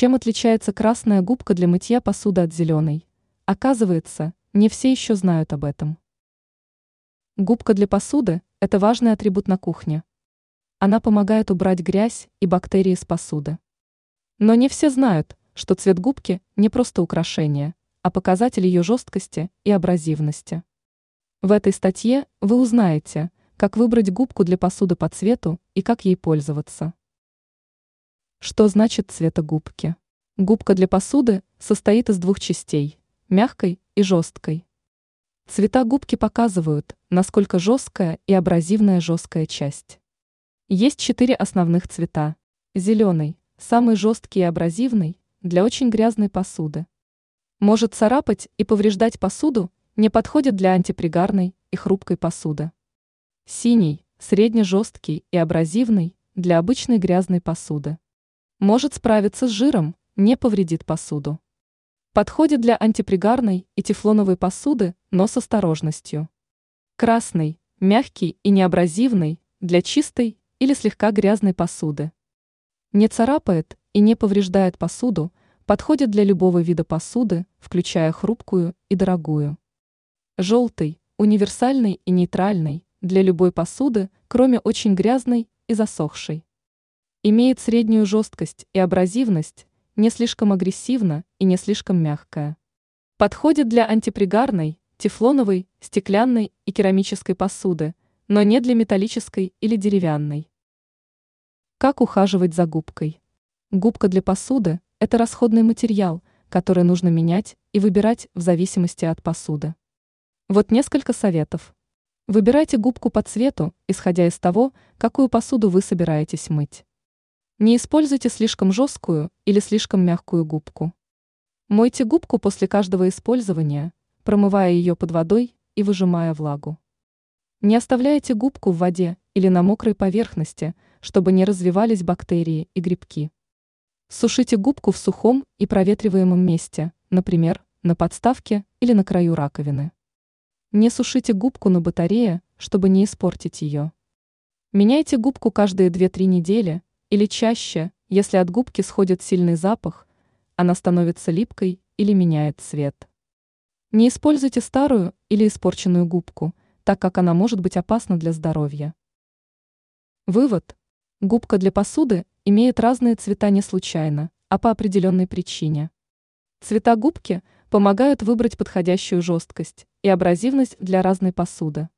Чем отличается красная губка для мытья посуды от зеленой? Оказывается, не все еще знают об этом. Губка для посуды – это важный атрибут на кухне. Она помогает убрать грязь и бактерии с посуды. Но не все знают, что цвет губки не просто украшение, а показатель ее жесткости и абразивности. В этой статье вы узнаете, как выбрать губку для посуды по цвету и как ей пользоваться. Что значит цветогубки? Губка для посуды состоит из двух частей – мягкой и жесткой. Цвета губки показывают, насколько жесткая и абразивная жесткая часть. Есть четыре основных цвета. Зеленый – самый жесткий и абразивный, для очень грязной посуды. Может царапать и повреждать посуду, не подходит для антипригарной и хрупкой посуды. Синий – средне-жесткий и абразивный, для обычной грязной посуды. Может справиться с жиром, не повредит посуду. Подходит для антипригарной и тефлоновой посуды, но с осторожностью. Красный, мягкий и неабразивный, для чистой или слегка грязной посуды. Не царапает и не повреждает посуду, подходит для любого вида посуды, включая хрупкую и дорогую. Желтый, универсальный и нейтральный, для любой посуды, кроме очень грязной и засохшей. Имеет среднюю жесткость и абразивность, не слишком агрессивно и не слишком мягкая. Подходит для антипригарной, тефлоновой, стеклянной и керамической посуды, но не для металлической или деревянной. Как ухаживать за губкой? Губка для посуды – это расходный материал, который нужно менять и выбирать в зависимости от посуды. Вот несколько советов. Выбирайте губку по цвету, исходя из того, какую посуду вы собираетесь мыть. Не используйте слишком жесткую или слишком мягкую губку. Мойте губку после каждого использования, промывая ее под водой и выжимая влагу. Не оставляйте губку в воде или на мокрой поверхности, чтобы не развивались бактерии и грибки. Сушите губку в сухом и проветриваемом месте, например, на подставке или на краю раковины. Не сушите губку на батарее, чтобы не испортить ее. Меняйте губку каждые 2-3 недели, или чаще, если от губки сходит сильный запах, она становится липкой или меняет цвет. Не используйте старую или испорченную губку, так как она может быть опасна для здоровья. Вывод. Губка для посуды имеет разные цвета не случайно, а по определенной причине. Цвета губки помогают выбрать подходящую жесткость и абразивность для разной посуды.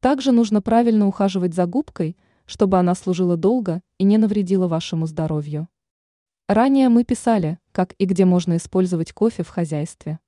Также нужно правильно ухаживать за губкой – чтобы она служила долго и не навредила вашему здоровью. Ранее мы писали, как и где можно использовать кофе в хозяйстве.